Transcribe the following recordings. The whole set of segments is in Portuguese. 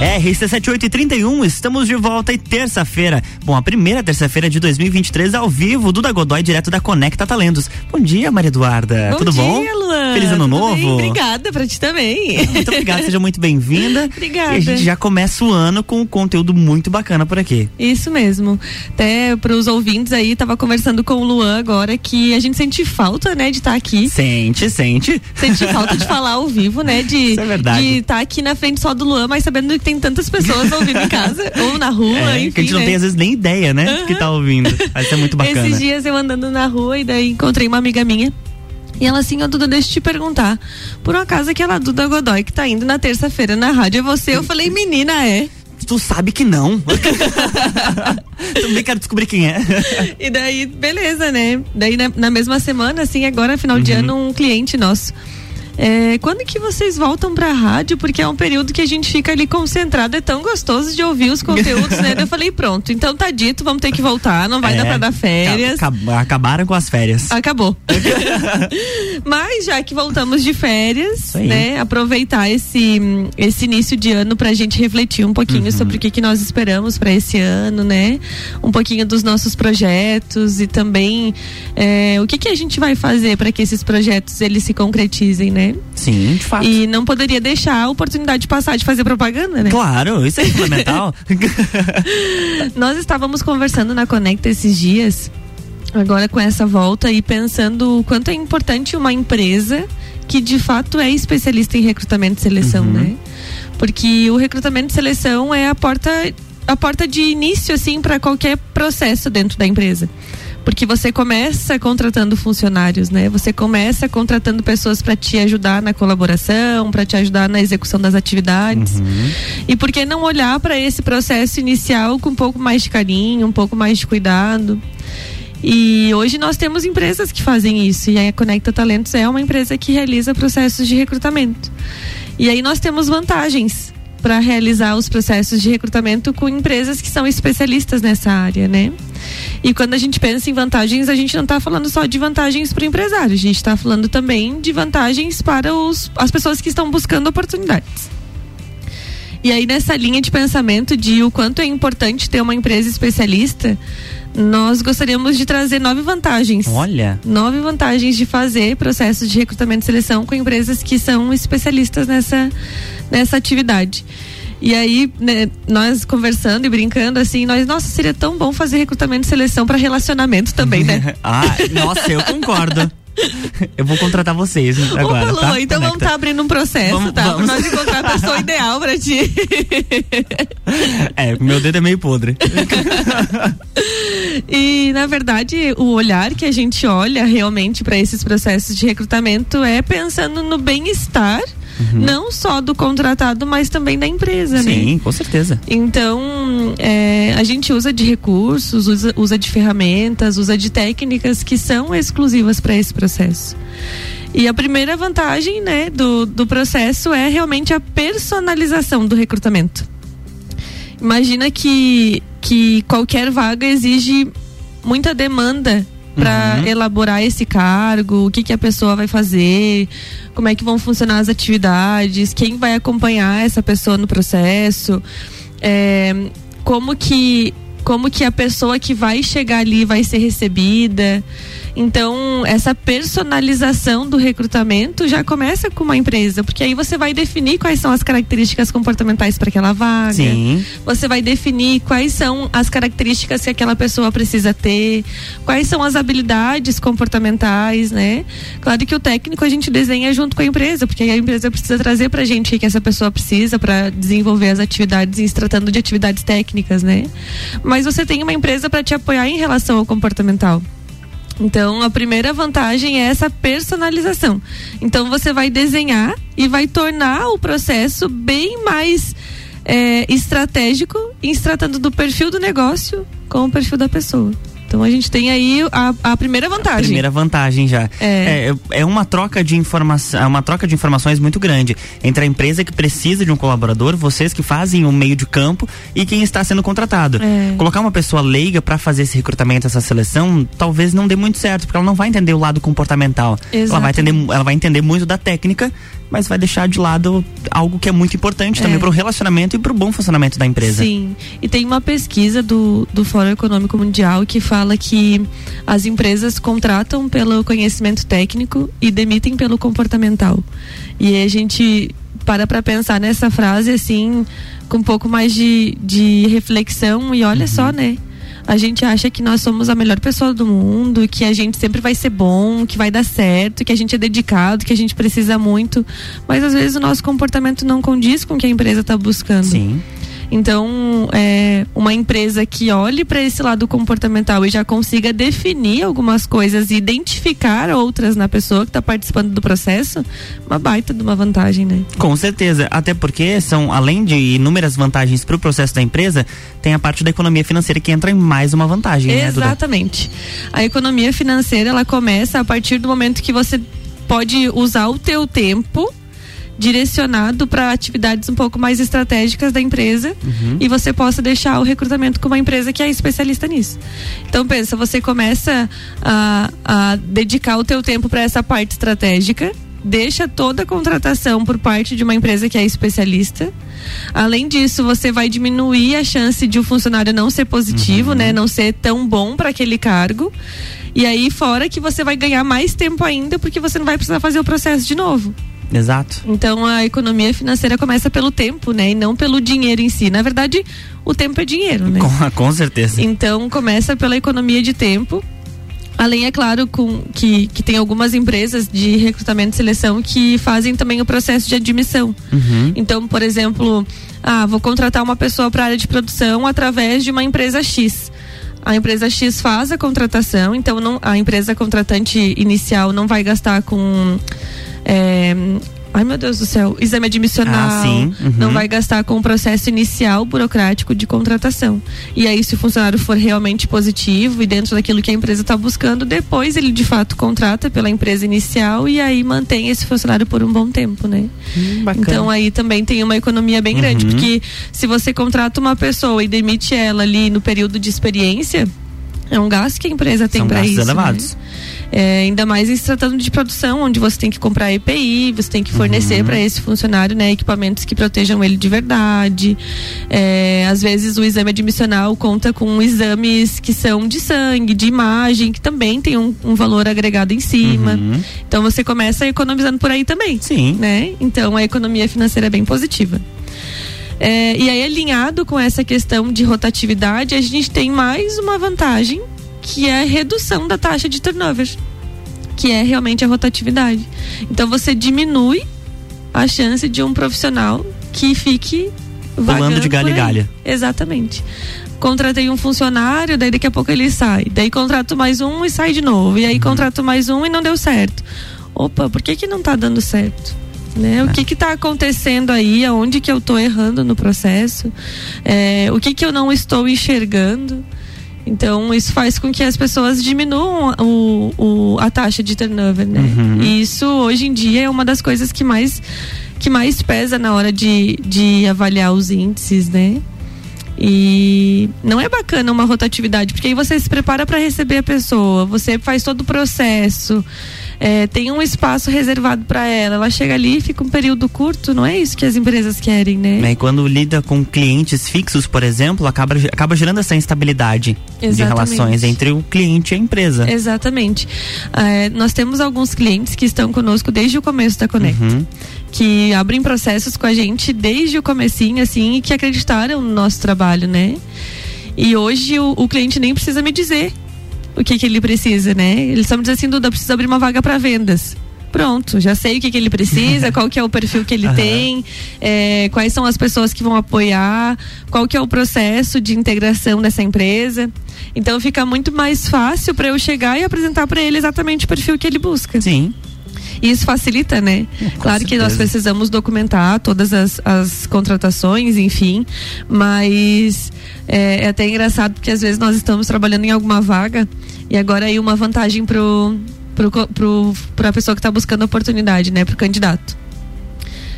RC7831, estamos de volta e terça-feira. Bom, a primeira terça-feira de 2023 ao vivo, Duda Godoy, direto da Conecta Talentos. Bom dia, Maria Eduarda. Bom Tudo dia, bom? Luan. Feliz ano Tudo novo. Bem? Obrigada pra ti também. Muito obrigado, seja muito bem-vinda. Obrigada. E a gente já começa o ano com um conteúdo muito bacana por aqui. Isso mesmo. Até pros ouvintes aí, tava conversando com o Luan agora que a gente sente falta, né, de estar tá aqui. Sente, sente. Sente falta de falar ao vivo, né? De Isso é verdade. de estar tá aqui na frente só do Luan, mas sabendo que tem tantas pessoas ouvindo em casa ou na rua, É, enfim. que a gente não né? tem às vezes nem ideia, né? Uhum. Que tá ouvindo. Vai ser muito bacana. Esses dias eu andando na rua e daí encontrei uma amiga minha. E ela assim, ó, Duda, deixa eu te perguntar. Por um acaso aquela Duda Godoy que tá indo na terça-feira na rádio é você? Eu falei, menina, é. Tu sabe que não. Também quero descobrir quem é. E daí, beleza, né? Daí na, na mesma semana, assim, agora, final de Uhum. ano, um cliente nosso. É, quando que vocês voltam pra rádio? Porque é um período que a gente fica ali concentrado, é tão gostoso de ouvir os conteúdos, né? Eu falei, pronto, então tá dito, vamos ter que voltar, não vai É, dar pra dar férias. acab- acabaram com as férias. Acabou. Mas já que voltamos de férias, né? Aproveitar esse, esse início de ano pra gente refletir um pouquinho Uhum. sobre o que, que nós esperamos para esse ano, né? Um pouquinho dos nossos projetos e também é, o que, que a gente vai fazer para que esses projetos eles se concretizem, né? Sim, de fato. E não poderia deixar a oportunidade de passar de fazer propaganda, né? Claro, isso é fundamental. Nós estávamos conversando na Conecta esses dias, agora com essa volta, e pensando o quanto é importante uma empresa que de fato é especialista em recrutamento e seleção, Uhum. né? Porque o recrutamento e seleção é a porta, a porta de início, assim, para qualquer processo dentro da empresa. Porque você começa contratando funcionários, né? Você começa contratando pessoas para te ajudar na colaboração, para te ajudar na execução das atividades. Uhum. E por que não olhar para esse processo inicial com um pouco mais de carinho, um pouco mais de cuidado? E hoje nós temos empresas que fazem isso. E a Conecta Talentos é uma empresa que realiza processos de recrutamento. E aí nós temos vantagens para realizar os processos de recrutamento com empresas que são especialistas nessa área, né? E quando a gente pensa em vantagens, a gente não está falando só de vantagens para o empresário, a gente está falando também de vantagens para os, as pessoas que estão buscando oportunidades. E aí, nessa linha de pensamento de o quanto é importante ter uma empresa especialista, nós gostaríamos de trazer nove vantagens. Olha. Nove vantagens de fazer processos de recrutamento e seleção com empresas que são especialistas nessa, nessa atividade. E aí, né, nós conversando e brincando assim, nós, nossa, seria tão bom fazer recrutamento e seleção para relacionamento também, né? ah, nossa, eu concordo. Eu vou contratar vocês agora, Opa, tá? Então vamos Conecta. estar abrindo um processo, Vamos- tá? vamos. Pra nós encontrar a pessoa ideal pra ti. É, meu dedo é meio podre. E, na verdade, o olhar que a gente olha realmente para esses processos de recrutamento é pensando no bem-estar, não só do contratado, mas também da empresa, né? Sim, com certeza. Então, é, a gente usa de recursos, usa, usa de ferramentas, usa de técnicas que são exclusivas para esse processo. E a primeira vantagem né, do, do processo é realmente a personalização do recrutamento. Imagina que, que qualquer vaga exige muita demanda para Uhum. elaborar esse cargo, o que, que a pessoa vai fazer, como é que vão funcionar as atividades, quem vai acompanhar essa pessoa no processo, é, como que como que a pessoa que vai chegar ali vai ser recebida. Então, essa personalização do recrutamento já começa com uma empresa, porque aí você vai definir quais são as características comportamentais para aquela vaga. Sim. Você vai definir quais são as características que aquela pessoa precisa ter, quais são as habilidades comportamentais, né? Claro que o técnico a gente desenha junto com a empresa, porque a empresa precisa trazer pra gente o que essa pessoa precisa para desenvolver as atividades, e se tratando de atividades técnicas, né? Mas você tem uma empresa para te apoiar em relação ao comportamental. Então, a primeira vantagem é essa personalização. Então, você vai desenhar e vai tornar o processo bem mais é, estratégico em se tratando do perfil do negócio com o perfil da pessoa. Então, a gente tem aí a, a primeira vantagem. Primeira vantagem já. É. É, é uma troca de informação, é uma troca de informações muito grande entre a empresa que precisa de um colaborador, vocês que fazem o meio de campo e quem está sendo contratado. É. Colocar uma pessoa leiga para fazer esse recrutamento, essa seleção, talvez não dê muito certo, porque ela não vai entender o lado comportamental. Ela vai entender, ela vai entender muito da técnica mas vai deixar de lado algo que é muito importante é. também para o relacionamento e para o bom funcionamento da empresa. Sim. E tem uma pesquisa do, do Fórum Econômico Mundial que fala que as empresas contratam pelo conhecimento técnico e demitem pelo comportamental. E a gente para para pensar nessa frase assim com um pouco mais de, de reflexão e olha uhum. só, né? A gente acha que nós somos a melhor pessoa do mundo, que a gente sempre vai ser bom, que vai dar certo, que a gente é dedicado, que a gente precisa muito, mas às vezes o nosso comportamento não condiz com o que a empresa está buscando. Sim. Então, é, uma empresa que olhe para esse lado comportamental e já consiga definir algumas coisas e identificar outras na pessoa que está participando do processo, uma baita de uma vantagem, né? Com certeza, até porque são além de inúmeras vantagens para o processo da empresa, tem a parte da economia financeira que entra em mais uma vantagem, né, Exatamente. Né, a economia financeira ela começa a partir do momento que você pode usar o teu tempo direcionado para atividades um pouco mais estratégicas da empresa uhum. e você possa deixar o recrutamento com uma empresa que é especialista nisso. Então pensa, você começa a, a dedicar o teu tempo para essa parte estratégica deixa toda a contratação por parte de uma empresa que é especialista. Além disso, você vai diminuir a chance de o um funcionário não ser positivo, uhum. né, não ser tão bom para aquele cargo. E aí fora que você vai ganhar mais tempo ainda porque você não vai precisar fazer o processo de novo. Exato. Então a economia financeira começa pelo tempo, né? E não pelo dinheiro em si. Na verdade, o tempo é dinheiro, né? Com, com certeza. Então começa pela economia de tempo. Além, é claro, com, que, que tem algumas empresas de recrutamento e seleção que fazem também o processo de admissão. Uhum. Então, por exemplo, ah, vou contratar uma pessoa para a área de produção através de uma empresa X. A empresa X faz a contratação, então não, a empresa contratante inicial não vai gastar com é, Ai meu Deus do céu, exame admissional, ah, uhum. não vai gastar com o processo inicial burocrático de contratação. E aí, se o funcionário for realmente positivo e dentro daquilo que a empresa está buscando, depois ele de fato contrata pela empresa inicial e aí mantém esse funcionário por um bom tempo, né? Hum, então aí também tem uma economia bem grande, uhum. porque se você contrata uma pessoa e demite ela ali no período de experiência, é um gasto que a empresa tem para isso. Elevados. Né? É, ainda mais se tratando de produção, onde você tem que comprar EPI, você tem que fornecer uhum. para esse funcionário né, equipamentos que protejam ele de verdade. É, às vezes o exame admissional conta com exames que são de sangue, de imagem, que também tem um, um valor agregado em cima. Uhum. Então você começa economizando por aí também. Sim. Né? Então a economia financeira é bem positiva. É, e aí, alinhado com essa questão de rotatividade, a gente tem mais uma vantagem que é a redução da taxa de turnover, que é realmente a rotatividade. Então você diminui a chance de um profissional que fique Pulando de galho em galha. Exatamente. Contratei um funcionário, daí daqui a pouco ele sai. Daí contrato mais um e sai de novo. E aí uhum. contrato mais um e não deu certo. Opa, por que que não tá dando certo? Né? O é. que que tá acontecendo aí? Aonde que eu tô errando no processo? É, o que que eu não estou enxergando? Então, isso faz com que as pessoas diminuam o, o a taxa de turnover, né? Uhum. E isso, hoje em dia, é uma das coisas que mais, que mais pesa na hora de, de avaliar os índices, né? E não é bacana uma rotatividade, porque aí você se prepara para receber a pessoa, você faz todo o processo é, tem um espaço reservado para ela. Ela chega ali e fica um período curto, não é isso que as empresas querem, né? É, e quando lida com clientes fixos, por exemplo, acaba, acaba gerando essa instabilidade Exatamente. de relações entre o cliente e a empresa. Exatamente. É, nós temos alguns clientes que estão conosco desde o começo da Conecta. Uhum que abrem processos com a gente desde o comecinho, assim, e que acreditaram no nosso trabalho, né? E hoje o, o cliente nem precisa me dizer o que, que ele precisa, né? Eles só me dizem assim, Duda, precisa abrir uma vaga para vendas pronto, já sei o que, que ele precisa, qual que é o perfil que ele uhum. tem, é, quais são as pessoas que vão apoiar, qual que é o processo de integração dessa empresa. Então fica muito mais fácil para eu chegar e apresentar para ele exatamente o perfil que ele busca. Sim. E isso facilita, né? Com claro certeza. que nós precisamos documentar todas as, as contratações, enfim, mas é, é, até engraçado porque às vezes nós estamos trabalhando em alguma vaga e agora aí uma vantagem pro, pro, pro, pra pessoa que está buscando oportunidade, né? Pro candidato.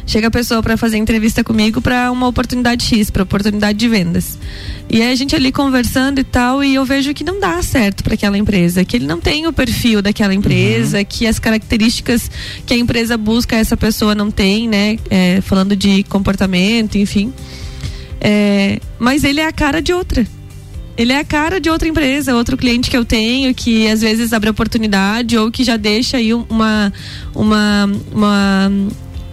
Chega a pessoa para fazer entrevista comigo para uma oportunidade X, para oportunidade de vendas. E aí a gente ali conversando e tal, e eu vejo que não dá certo para aquela empresa, que ele não tem o perfil daquela empresa, uhum. que as características que a empresa busca essa pessoa não tem, né? É, falando de comportamento, enfim. É, mas ele é a cara de outra. Ele é a cara de outra empresa, outro cliente que eu tenho, que às vezes abre oportunidade ou que já deixa aí uma, uma, uma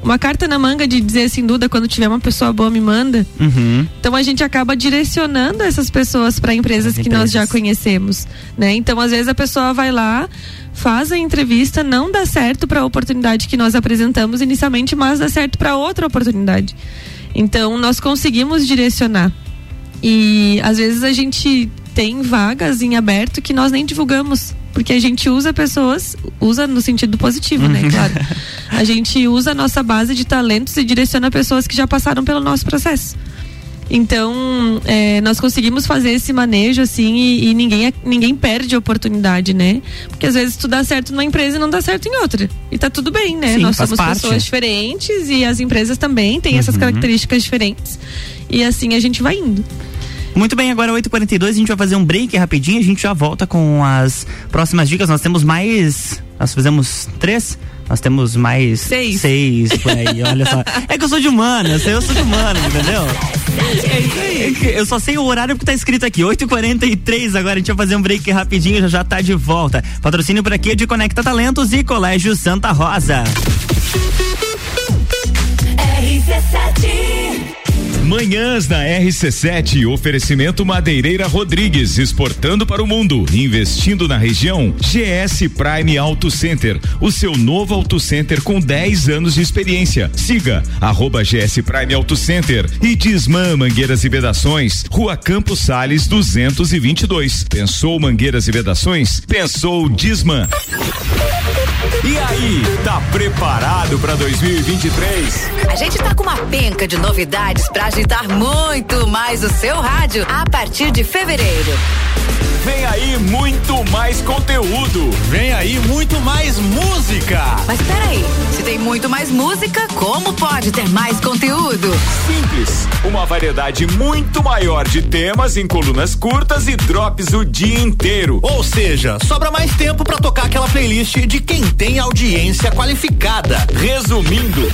uma carta na manga de dizer assim, Duda, quando tiver uma pessoa boa, me manda. Uhum. Então a gente acaba direcionando essas pessoas para empresas que nós já conhecemos, né? Então às vezes a pessoa vai lá, faz a entrevista, não dá certo para a oportunidade que nós apresentamos inicialmente, mas dá certo para outra oportunidade. Então nós conseguimos direcionar. E às vezes a gente tem vagas em aberto que nós nem divulgamos porque a gente usa pessoas, usa no sentido positivo, né? Uhum. Claro. A gente usa a nossa base de talentos e direciona pessoas que já passaram pelo nosso processo. Então, é, nós conseguimos fazer esse manejo assim e, e, ninguém, ninguém perde a oportunidade, né? Porque às vezes tu dá certo numa empresa e não dá certo em outra. E tá tudo bem, né? Sim, nós somos parte. pessoas diferentes e as empresas também têm uhum. essas características diferentes. E assim a gente vai indo. Muito bem, agora 8h42, a gente vai fazer um break rapidinho, a gente já volta com as próximas dicas. Nós temos mais. Nós fizemos três? Nós temos mais seis, seis por aí, olha só. É que eu sou de humanas, eu sou de humanas, entendeu? É isso aí. Eu só sei o horário que tá escrito aqui, 8h43 agora, a gente vai fazer um break rapidinho, já já tá de volta. Patrocínio por aqui é de Conecta Talentos e Colégio Santa Rosa. RC7 Manhãs na RC7, oferecimento Madeireira Rodrigues, exportando para o mundo, investindo na região. GS Prime Auto Center, o seu novo auto center com 10 anos de experiência. Siga arroba GS Prime Auto Center e Disman Mangueiras e Vedações, Rua Campos Sales 222. Pensou Mangueiras e Vedações? Pensou Disman. E aí, tá preparado para 2023? A gente tá com uma penca de novidades pra agitar muito mais o seu rádio a partir de fevereiro. Vem aí muito mais conteúdo. Vem aí muito mais música. Mas peraí, se tem muito mais música, como pode ter mais conteúdo? Simples, uma variedade muito maior de temas em colunas curtas e drops o dia inteiro. Ou seja, sobra mais tempo para tocar aquela playlist de quem tem audiência qualificada. Resumindo,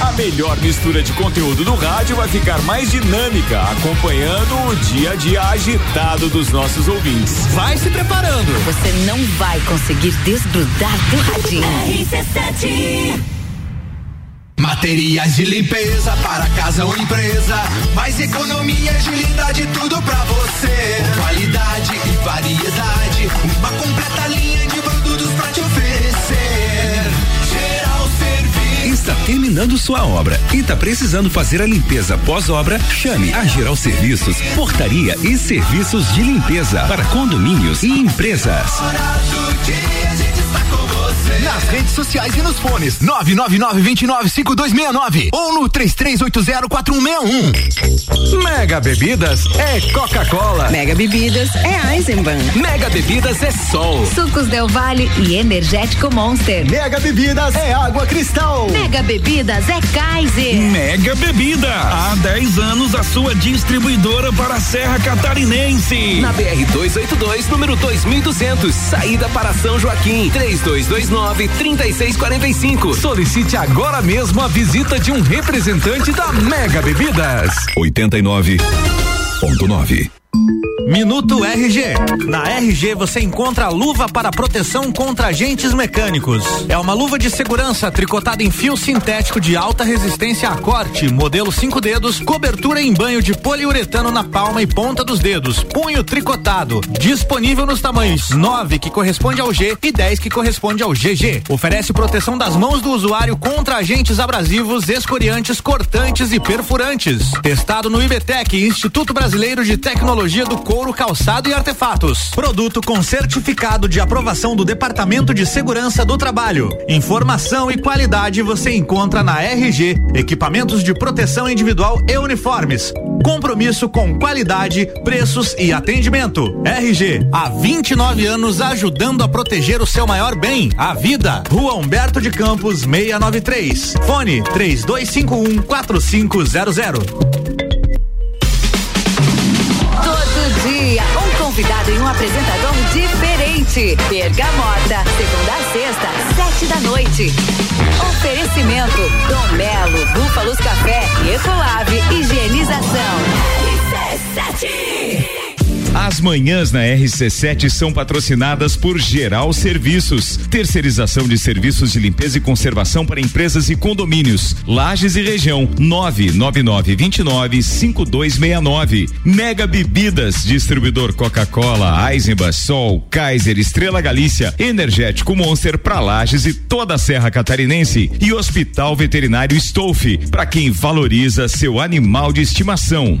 a melhor mistura de conteúdo do rádio vai ficar mais dinâmica, acompanhando o dia a dia agitado dos nossos ouvintes. Vai se preparando. Você não vai conseguir desgrudar do radinho. RC7 Materiais de limpeza para casa ou empresa. Mais economia, agilidade, tudo pra você. Qualidade e variedade. Uma completa linha de Está terminando sua obra e está precisando fazer a limpeza pós-obra? Chame a Geral Serviços, Portaria e Serviços de Limpeza para condomínios e empresas. Nas redes sociais e nos fones. 999-295269 ou no 33804161. Mega Bebidas é Coca-Cola. Mega Bebidas é Eisenbahn. Mega Bebidas é Sol. Sucos Del Vale e Energético Monster. Mega Bebidas é Água Cristal. Mega Bebidas é Kaiser. Mega Bebida. Há 10 anos a sua distribuidora para a Serra Catarinense. Na BR 282, número 2200, saída para São Joaquim. 3229 3645. Solicite agora mesmo a visita de um representante da Mega Bebidas. 89.9 Minuto RG. Na RG você encontra a luva para proteção contra agentes mecânicos. É uma luva de segurança tricotada em fio sintético de alta resistência a corte, modelo 5 dedos, cobertura em banho de poliuretano na palma e ponta dos dedos, punho tricotado. Disponível nos tamanhos 9, que corresponde ao G, e 10, que corresponde ao GG. Oferece proteção das mãos do usuário contra agentes abrasivos, escoriantes, cortantes e perfurantes. Testado no IBTEC, Instituto Brasileiro de Tecnologia do Couro couro, calçado e artefatos. Produto com certificado de aprovação do Departamento de Segurança do Trabalho. Informação e qualidade você encontra na RG, equipamentos de proteção individual e uniformes. Compromisso com qualidade, preços e atendimento. RG, há 29 anos ajudando a proteger o seu maior bem, a vida. Rua Humberto de Campos, 693. Fone 3251 4500. Convidado um apresentador diferente. Bergamota, segunda a sexta, sete da noite. Oferecimento, Dom Melo, Búfalos Café e Ecolave Higienização. RC7. As manhãs na RC7 são patrocinadas por Geral Serviços, terceirização de serviços de limpeza e conservação para empresas e condomínios. Lages e região 999295269. Mega Bebidas, distribuidor Coca-Cola, Eisenbach, Sol, Kaiser, Estrela Galícia, Energético Monster para Lages e toda a Serra Catarinense e Hospital Veterinário Stolfe, para quem valoriza seu animal de estimação.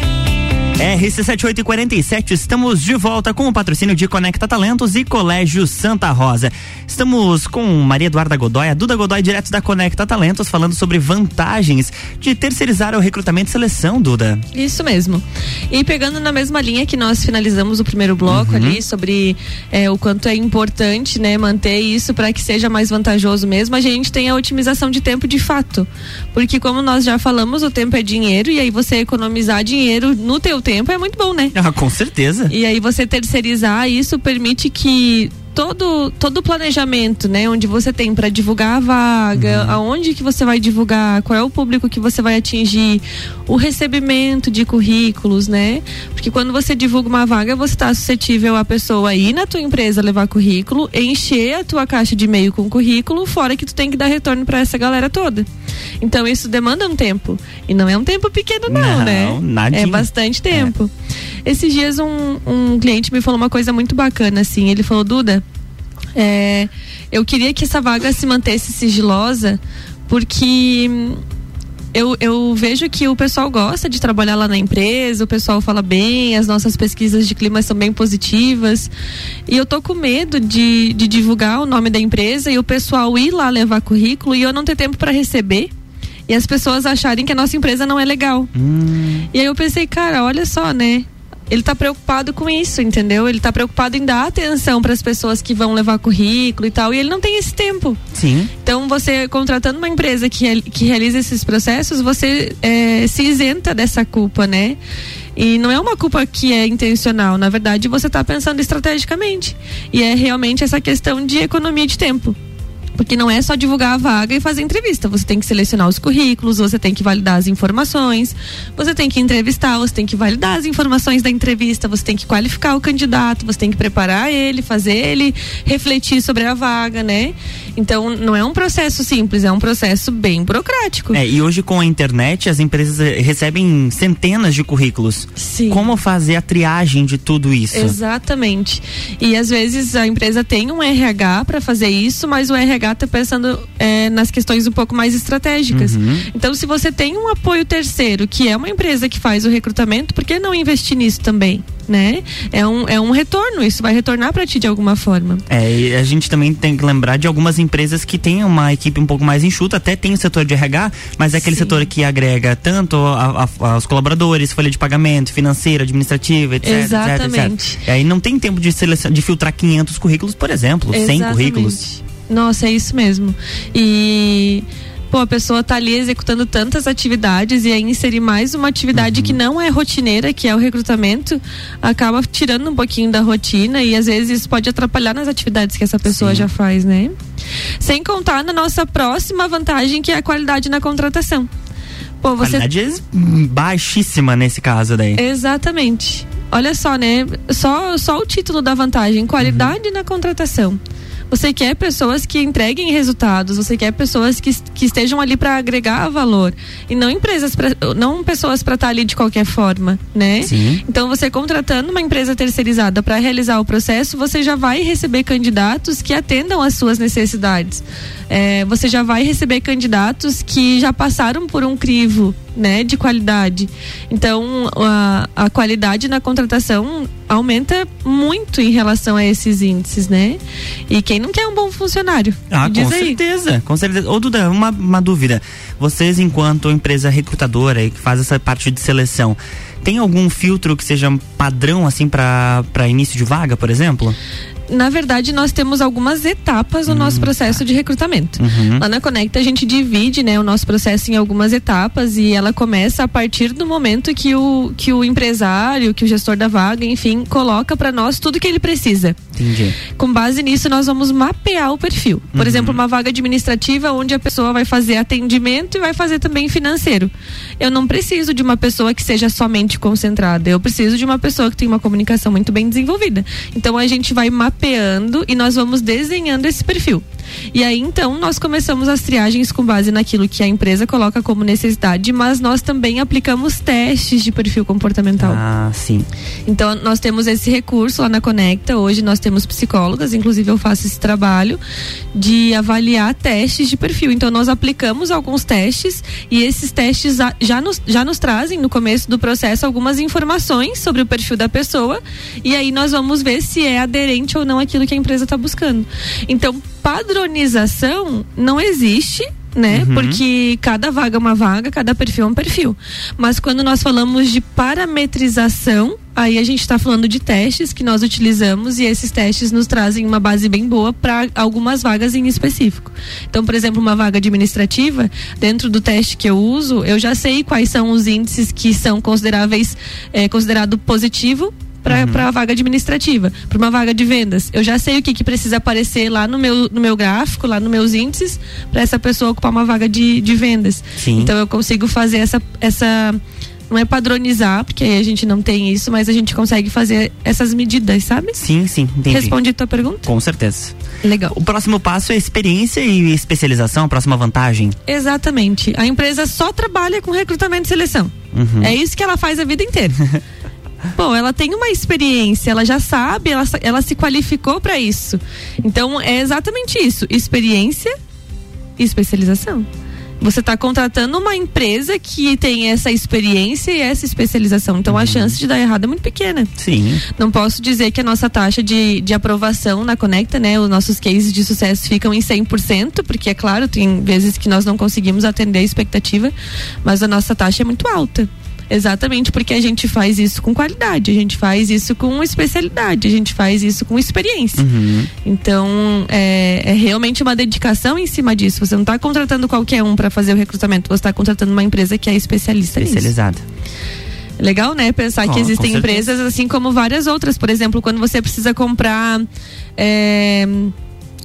RC7847, estamos de volta com o patrocínio de Conecta Talentos e Colégio Santa Rosa. Estamos com Maria Eduarda Godoy, a Duda Godoy, direto da Conecta Talentos, falando sobre vantagens de terceirizar o recrutamento e seleção, Duda. Isso mesmo. E pegando na mesma linha que nós finalizamos o primeiro bloco uhum. ali, sobre é, o quanto é importante né, manter isso para que seja mais vantajoso mesmo, a gente tem a otimização de tempo de fato. Porque como nós já falamos, o tempo é dinheiro e aí você economizar dinheiro no teu tempo tempo é muito bom, né? Ah, com certeza. E aí você terceirizar isso permite que todo todo o planejamento, né, onde você tem para divulgar a vaga, uhum. aonde que você vai divulgar, qual é o público que você vai atingir, o recebimento de currículos, né? Porque quando você divulga uma vaga, você está suscetível a pessoa ir na tua empresa levar currículo, encher a tua caixa de e-mail com currículo, fora que tu tem que dar retorno para essa galera toda. Então isso demanda um tempo e não é um tempo pequeno não, não né? Nadinha. É bastante tempo. É. Esses dias um, um cliente me falou uma coisa muito bacana assim, ele falou Duda é, eu queria que essa vaga se mantesse sigilosa, porque eu, eu vejo que o pessoal gosta de trabalhar lá na empresa, o pessoal fala bem, as nossas pesquisas de clima são bem positivas. E eu tô com medo de, de divulgar o nome da empresa e o pessoal ir lá levar currículo e eu não ter tempo para receber. E as pessoas acharem que a nossa empresa não é legal. Hum. E aí eu pensei, cara, olha só, né? Ele está preocupado com isso, entendeu? Ele está preocupado em dar atenção para as pessoas que vão levar currículo e tal, e ele não tem esse tempo. Sim. Então, você contratando uma empresa que, que realiza esses processos, você é, se isenta dessa culpa, né? E não é uma culpa que é intencional, na verdade, você está pensando estrategicamente. E é realmente essa questão de economia de tempo. Porque não é só divulgar a vaga e fazer entrevista. Você tem que selecionar os currículos, você tem que validar as informações, você tem que entrevistar, você tem que validar as informações da entrevista, você tem que qualificar o candidato, você tem que preparar ele, fazer ele refletir sobre a vaga, né? Então, não é um processo simples, é um processo bem burocrático. É, e hoje com a internet, as empresas recebem centenas de currículos. Sim. Como fazer a triagem de tudo isso? Exatamente. E às vezes a empresa tem um RH para fazer isso, mas o RH está pensando é, nas questões um pouco mais estratégicas. Uhum. Então, se você tem um apoio terceiro, que é uma empresa que faz o recrutamento, por que não investir nisso também? Né? É um, é um retorno, isso vai retornar para ti de alguma forma. É, e a gente também tem que lembrar de algumas empresas que têm uma equipe um pouco mais enxuta, até tem o setor de RH, mas é aquele Sim. setor que agrega tanto a, a, aos colaboradores, folha de pagamento, financeira, administrativa, etc. Exatamente. Etc, etc. E aí não tem tempo de, seleção, de filtrar 500 currículos, por exemplo, Exatamente. 100 currículos. Nossa, é isso mesmo. E pô, a pessoa tá ali executando tantas atividades e aí inserir mais uma atividade uhum. que não é rotineira, que é o recrutamento, acaba tirando um pouquinho da rotina e às vezes isso pode atrapalhar nas atividades que essa pessoa Sim. já faz, né? Sem contar na nossa próxima vantagem, que é a qualidade na contratação. Pô, você... Qualidade baixíssima nesse caso daí. Exatamente. Olha só, né? Só, só o título da vantagem, qualidade uhum. na contratação. Você quer pessoas que entreguem resultados, você quer pessoas que, que estejam ali para agregar valor e não empresas pra, não pessoas para estar tá ali de qualquer forma, né? Sim. Então você contratando uma empresa terceirizada para realizar o processo, você já vai receber candidatos que atendam às suas necessidades. É, você já vai receber candidatos que já passaram por um crivo né, de qualidade. Então, a, a qualidade na contratação aumenta muito em relação a esses índices, né? E quem não quer um bom funcionário? Ah, com aí. certeza, com certeza. Ô Duda, uma, uma dúvida. Vocês, enquanto empresa recrutadora e que faz essa parte de seleção, tem algum filtro que seja padrão, assim, para início de vaga, por exemplo? Na verdade, nós temos algumas etapas no nosso processo de recrutamento. Uhum. Lá na Conecta a gente divide, né, o nosso processo em algumas etapas e ela começa a partir do momento que o que o empresário, que o gestor da vaga, enfim, coloca para nós tudo que ele precisa. Entendi. Com base nisso, nós vamos mapear o perfil. Por Uhum. exemplo, uma vaga administrativa onde a pessoa vai fazer atendimento e vai fazer também financeiro. Eu não preciso de uma pessoa que seja somente concentrada. Eu preciso de uma pessoa que tenha uma comunicação muito bem desenvolvida. Então a gente vai mapeando e nós vamos desenhando esse perfil. E aí então nós começamos as triagens com base naquilo que a empresa coloca como necessidade, mas nós também aplicamos testes de perfil comportamental. Ah, sim. Então nós temos esse recurso lá na Conecta. Hoje nós temos psicólogas, inclusive eu faço esse trabalho de avaliar testes de perfil. Então nós aplicamos alguns testes e esses testes já nos, já nos trazem no começo do processo algumas informações sobre o perfil da pessoa e aí nós vamos ver se é aderente ou não àquilo que a empresa está buscando. Então padronização não existe né? Uhum. Porque cada vaga é uma vaga, cada perfil é um perfil. Mas quando nós falamos de parametrização, aí a gente está falando de testes que nós utilizamos e esses testes nos trazem uma base bem boa para algumas vagas em específico. Então, por exemplo, uma vaga administrativa, dentro do teste que eu uso, eu já sei quais são os índices que são consideráveis, é, considerado positivo para a vaga administrativa, para uma vaga de vendas. Eu já sei o que, que precisa aparecer lá no meu, no meu gráfico, lá nos meus índices, para essa pessoa ocupar uma vaga de, de vendas. Sim. Então eu consigo fazer essa, essa. Não é padronizar, porque aí a gente não tem isso, mas a gente consegue fazer essas medidas, sabe? Sim, sim, entendi. Responde a tua pergunta? Com certeza. Legal. O próximo passo é experiência e especialização, a próxima vantagem. Exatamente. A empresa só trabalha com recrutamento e seleção. Uhum. É isso que ela faz a vida inteira. Pô, ela tem uma experiência, ela já sabe, ela, ela se qualificou para isso. Então é exatamente isso: experiência e especialização. Você está contratando uma empresa que tem essa experiência e essa especialização. Então a chance de dar errado é muito pequena. Sim. Não posso dizer que a nossa taxa de, de aprovação na Conecta, né? Os nossos cases de sucesso ficam em 100%, porque é claro, tem vezes que nós não conseguimos atender a expectativa, mas a nossa taxa é muito alta. Exatamente porque a gente faz isso com qualidade, a gente faz isso com especialidade, a gente faz isso com experiência. Uhum. Então, é, é realmente uma dedicação em cima disso. Você não está contratando qualquer um para fazer o recrutamento, você está contratando uma empresa que é especialista nisso. Especializada. Legal, né? Pensar Ó, que existem empresas assim como várias outras. Por exemplo, quando você precisa comprar, é,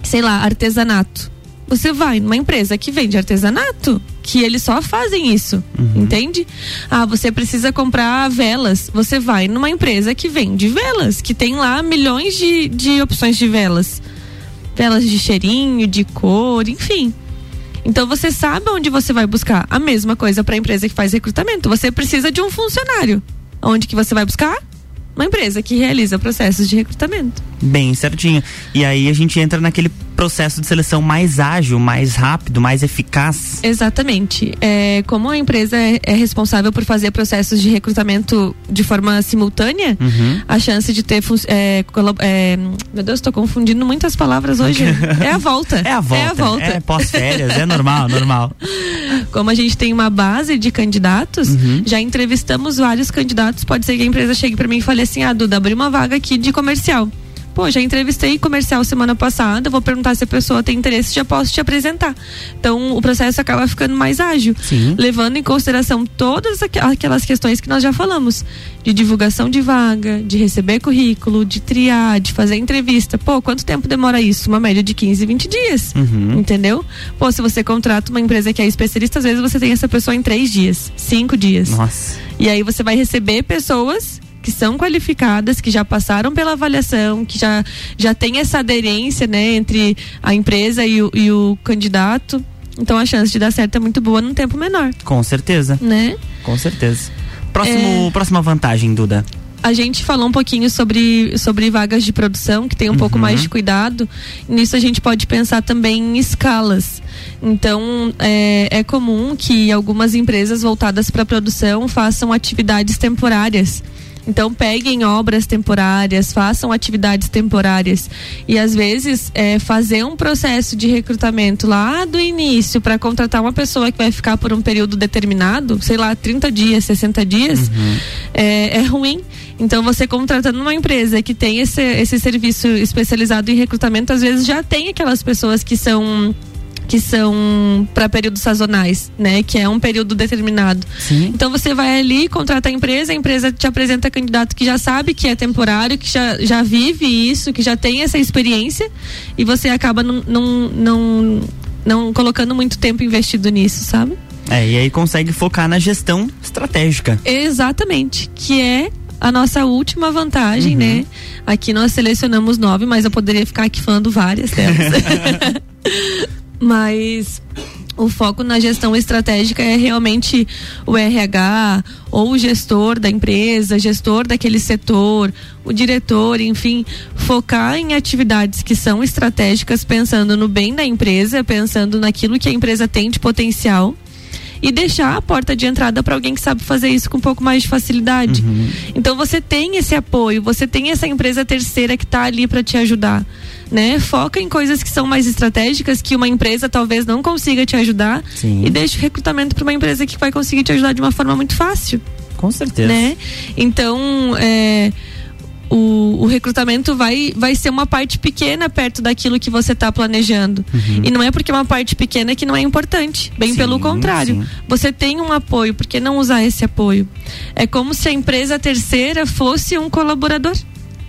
sei lá, artesanato. Você vai numa empresa que vende artesanato, que eles só fazem isso, Uhum. entende? Ah, você precisa comprar velas. Você vai numa empresa que vende velas, que tem lá milhões de, de opções de velas. Velas de cheirinho, de cor, enfim. Então você sabe onde você vai buscar. A mesma coisa para a empresa que faz recrutamento. Você precisa de um funcionário. Onde que você vai buscar? Uma empresa que realiza processos de recrutamento. Bem certinho. E aí a gente entra naquele processo de seleção mais ágil, mais rápido, mais eficaz. Exatamente. É, como a empresa é, é responsável por fazer processos de recrutamento de forma simultânea, Uhum. a chance de ter. É, é, meu Deus, estou confundindo muitas palavras hoje. é a volta. É a volta. É a volta. É pós-férias, é normal, normal. Como a gente tem uma base de candidatos, Uhum. já entrevistamos vários candidatos. Pode ser que a empresa chegue para mim e fale assim: Ah, Duda, abri uma vaga aqui de comercial. Pô, já entrevistei comercial semana passada, vou perguntar se a pessoa tem interesse, já posso te apresentar. Então, o processo acaba ficando mais ágil, Sim. levando em consideração todas aqu- aquelas questões que nós já falamos, de divulgação de vaga, de receber currículo, de triar, de fazer entrevista. Pô, quanto tempo demora isso? Uma média de 15, 20 dias. Uhum. Entendeu? Pô, se você contrata uma empresa que é especialista, às vezes você tem essa pessoa em três dias, cinco dias. Nossa. E aí você vai receber pessoas que são qualificadas, que já passaram pela avaliação, que já, já tem essa aderência, né, entre a empresa e o, e o candidato. Então a chance de dar certo é muito boa num tempo menor, Com certeza. né? Com certeza. Próximo, Próxima vantagem, Duda. a gente falou um pouquinho sobre, sobre vagas de produção, que tem um uhum. pouco mais de cuidado. Nisso a gente pode pensar também em escalas. Então, é, é comum que algumas empresas voltadas para a produção façam atividades temporárias. Então peguem obras temporárias, façam atividades temporárias e às vezes é, fazer um processo de recrutamento lá do início para contratar uma pessoa que vai ficar por um período determinado, sei lá, 30 dias, 60 dias, uhum. é, é ruim. Então, você contratando uma empresa que tem esse, esse serviço especializado em recrutamento, às vezes já tem aquelas pessoas que são que são para períodos sazonais, né? Que é um período determinado. Sim. Então você vai ali, contrata a empresa, a empresa te apresenta candidato que já sabe que é temporário, que já, já vive isso, que já tem essa experiência e você acaba não, não, não, não colocando muito tempo investido nisso, sabe? É, e aí consegue focar na gestão estratégica. Exatamente, que é a nossa última vantagem, uhum. né? Aqui nós selecionamos nove, mas eu poderia ficar aqui falando várias delas. mas o foco na gestão estratégica é realmente o RH ou o gestor da empresa, gestor daquele setor, o diretor, enfim, focar em atividades que são estratégicas, pensando no bem da empresa, pensando naquilo que a empresa tem de potencial e deixar a porta de entrada para alguém que sabe fazer isso com um pouco mais de facilidade. Uhum. Então você tem esse apoio, você tem essa empresa terceira que está ali para te ajudar. Né? Foca em coisas que são mais estratégicas, que uma empresa talvez não consiga te ajudar Sim. e deixa o recrutamento para uma empresa que vai conseguir te ajudar de uma forma muito fácil. Com certeza. Né? Então, é, o, o, recrutamento vai, vai ser uma parte pequena perto daquilo que você está planejando. Uhum. E não é porque é uma parte pequena que não é importante. Bem sim, pelo contrário. Sim. Você tem um apoio, por que não usar esse apoio? É como se a empresa terceira fosse um colaborador.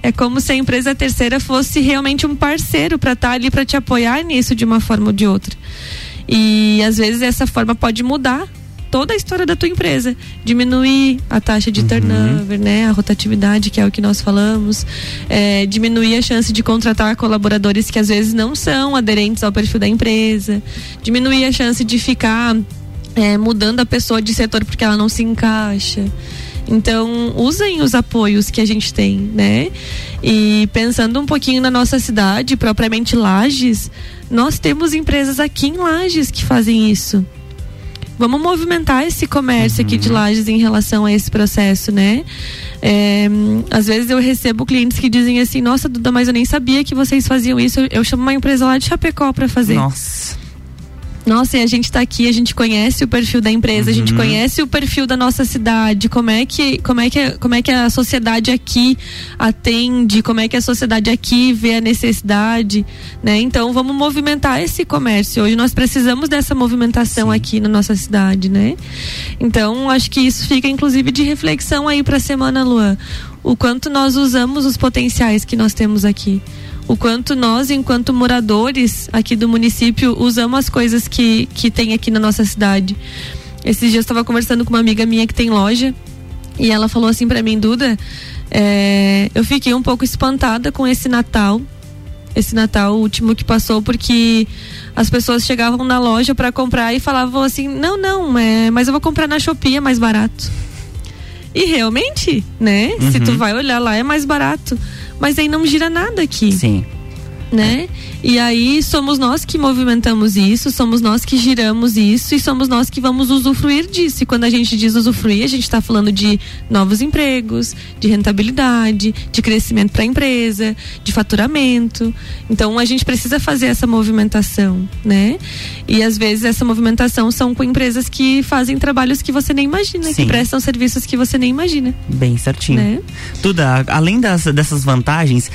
É como se a empresa terceira fosse realmente um parceiro para estar tá ali para te apoiar nisso de uma forma ou de outra. E às vezes essa forma pode mudar toda a história da tua empresa. Diminuir a taxa de uhum. turnover, né? A rotatividade, que é o que nós falamos. É, diminuir a chance de contratar colaboradores que às vezes não são aderentes ao perfil da empresa. Diminuir a chance de ficar é, mudando a pessoa de setor porque ela não se encaixa. Então, usem os apoios que a gente tem, né? E pensando um pouquinho na nossa cidade, propriamente Lages, nós temos empresas aqui em Lages que fazem isso. Vamos movimentar esse comércio aqui de uhum. Lages em relação a esse processo, né? É, às vezes eu recebo clientes que dizem assim: Nossa, Duda, mas eu nem sabia que vocês faziam isso. Eu, eu chamo uma empresa lá de Chapecó para fazer. Nossa nossa, e a gente está aqui, a gente conhece o perfil da empresa, uhum. a gente uhum. conhece o perfil da nossa cidade, como é que como é que como é que a sociedade aqui atende, como é que a sociedade aqui vê a necessidade, né? Então vamos movimentar esse comércio. Hoje nós precisamos dessa movimentação Sim. aqui na nossa cidade, né? Então acho que isso fica inclusive de reflexão aí para a semana, Luan. O quanto nós usamos os potenciais que nós temos aqui o quanto nós, enquanto moradores aqui do município, usamos as coisas que, que tem aqui na nossa cidade. Esses dias eu estava conversando com uma amiga minha que tem loja e ela falou assim para mim, Duda, é, eu fiquei um pouco espantada com esse Natal, esse Natal último que passou, porque as pessoas chegavam na loja para comprar e falavam assim, não, não, é, mas eu vou comprar na Shopee, é mais barato. E realmente, né? Uhum. Se tu uhum. vai olhar lá, é mais barato mas aí não gira nada aqui. Sim. Né? E aí somos nós que movimentamos isso, somos nós que giramos isso e somos nós que vamos usufruir disso. E quando a gente diz usufruir, a gente está falando de novos empregos, de rentabilidade, de crescimento para a empresa, de faturamento. Então a gente precisa fazer essa movimentação, né? E às vezes essa movimentação são com empresas que fazem trabalhos que você nem imagina, Sim. que prestam serviços que você nem imagina. Bem certinho. Né? Duda, além das, dessas vantagens,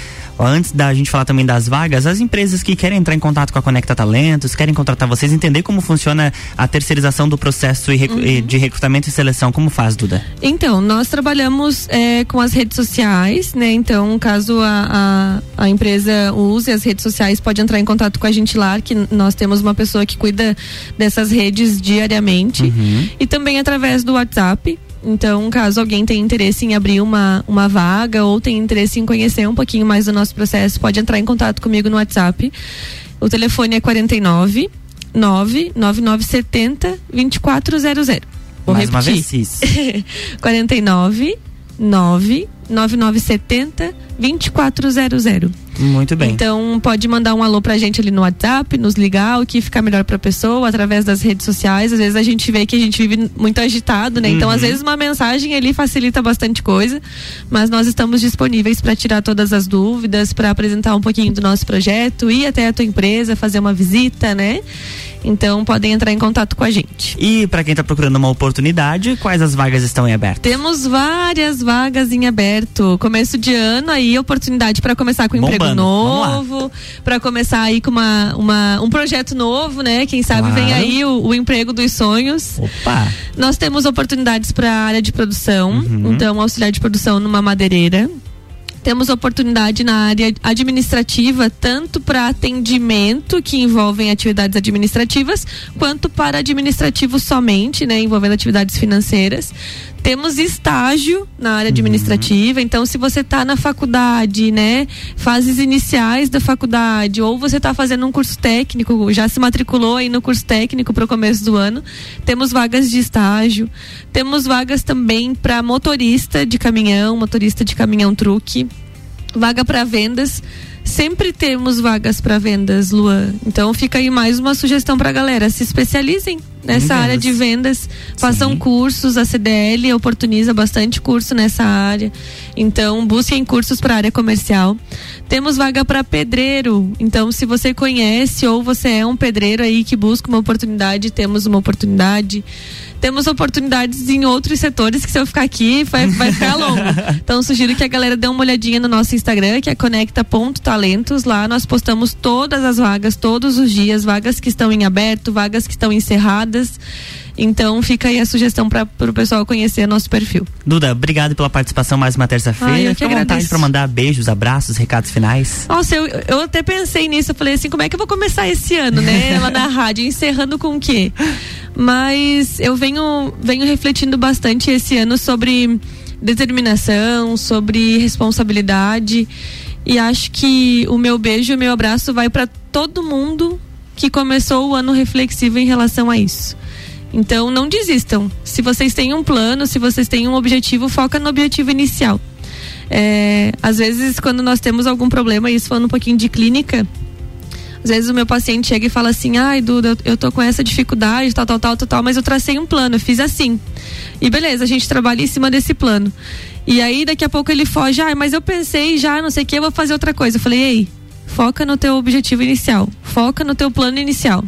antes da gente falar também das vagas, as empresas que querem entrar em contato com a Conecta Talentos, querem contratar vocês, entender como funciona a terceirização do processo uhum. de recrutamento e seleção, como faz, Duda? Então, nós trabalhamos é, com as redes sociais, né? Então, caso a, a, a, empresa use as redes sociais, pode entrar em contato com a gente lá, que nós temos uma pessoa que cuida dessas redes diariamente. Uhum. E também através do WhatsApp, então, caso alguém tenha interesse em abrir uma, uma vaga ou tenha interesse em conhecer um pouquinho mais do nosso processo, pode entrar em contato comigo no WhatsApp. O telefone é 49 99970 2400. Vou mais repetir. uma vez isso. 49 9 9970 2400. Muito bem. Então pode mandar um alô pra gente ali no WhatsApp, nos ligar, o que ficar melhor pra pessoa, através das redes sociais. Às vezes a gente vê que a gente vive muito agitado, né? Então, Uhum. às vezes, uma mensagem ali facilita bastante coisa. Mas nós estamos disponíveis para tirar todas as dúvidas, para apresentar um pouquinho do nosso projeto, ir até a tua empresa, fazer uma visita, né? Então podem entrar em contato com a gente. E para quem tá procurando uma oportunidade, quais as vagas estão em aberto? Temos várias vagas em aberto. Começo de ano aí, oportunidade para começar com um emprego Bombando. Novo, para começar aí com uma, uma, um projeto novo, né? Quem sabe Claro. vem aí o, o emprego dos sonhos. Opa! Nós temos oportunidades para a área de produção, Uhum. então auxiliar de produção numa madeireira. Temos oportunidade na área administrativa, tanto para atendimento, que envolvem atividades administrativas, quanto para administrativo somente, né, envolvendo atividades financeiras. Temos estágio na área administrativa, então se você está na faculdade, né, fases iniciais da faculdade, ou você está fazendo um curso técnico, já se matriculou aí no curso técnico para o começo do ano, temos vagas de estágio, temos vagas também para motorista de caminhão, motorista de caminhão truque, vaga para vendas. Sempre temos vagas para vendas, Luan. Então fica aí mais uma sugestão para galera, se especializem nessa área de vendas, façam Sim. cursos, a CDL oportuniza bastante curso nessa área. Então busquem cursos para área comercial. Temos vaga para pedreiro. Então se você conhece ou você é um pedreiro aí que busca uma oportunidade, temos uma oportunidade. Temos oportunidades em outros setores que se eu ficar aqui vai, vai ficar longo. Então sugiro que a galera dê uma olhadinha no nosso Instagram, que é conecta.talentos. Lá nós postamos todas as vagas, todos os dias, vagas que estão em aberto, vagas que estão encerradas. Então fica aí a sugestão para o pessoal conhecer nosso perfil. Duda, obrado pela participação mais uma terça-feira. que Fica à vontade para mandar beijos, abraços, recados finais. Nossa, eu, eu até pensei nisso. Eu falei assim, como é que eu vou começar esse ano, né? Lá na rádio, encerrando com o quê? Mas eu venho, venho refletindo bastante esse ano sobre determinação, sobre responsabilidade. E acho que o meu beijo e o meu abraço vai para todo mundo que começou o ano reflexivo em relação a isso. Então não desistam. Se vocês têm um plano, se vocês têm um objetivo, foca no objetivo inicial. É, às vezes, quando nós temos algum problema, isso falando um pouquinho de clínica, às vezes o meu paciente chega e fala assim: ai, Duda, eu, tô com essa dificuldade, tal, tal, tal, tal, tal, mas eu tracei um plano, eu fiz assim. E beleza, a gente trabalha em cima desse plano. E aí, daqui a pouco ele foge: ai, mas eu pensei já, não sei o que, eu vou fazer outra coisa. Eu falei: ei, foca no teu objetivo inicial, foca no teu plano inicial.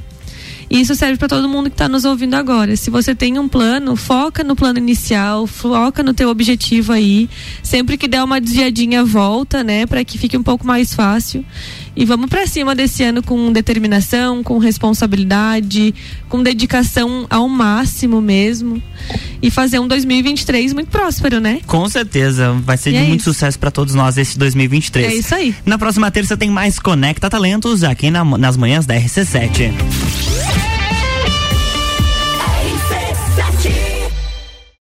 E isso serve para todo mundo que está nos ouvindo agora. Se você tem um plano, foca no plano inicial, foca no teu objetivo aí. Sempre que der uma desviadinha, volta, né, para que fique um pouco mais fácil. E vamos para cima desse ano com determinação, com responsabilidade, com dedicação ao máximo mesmo. E fazer um 2023 muito próspero, né? Com certeza, vai ser E de é muito isso. sucesso para todos nós esse 2023. É isso aí. Na próxima terça tem mais Conecta Talentos aqui na- nas manhãs da RC7.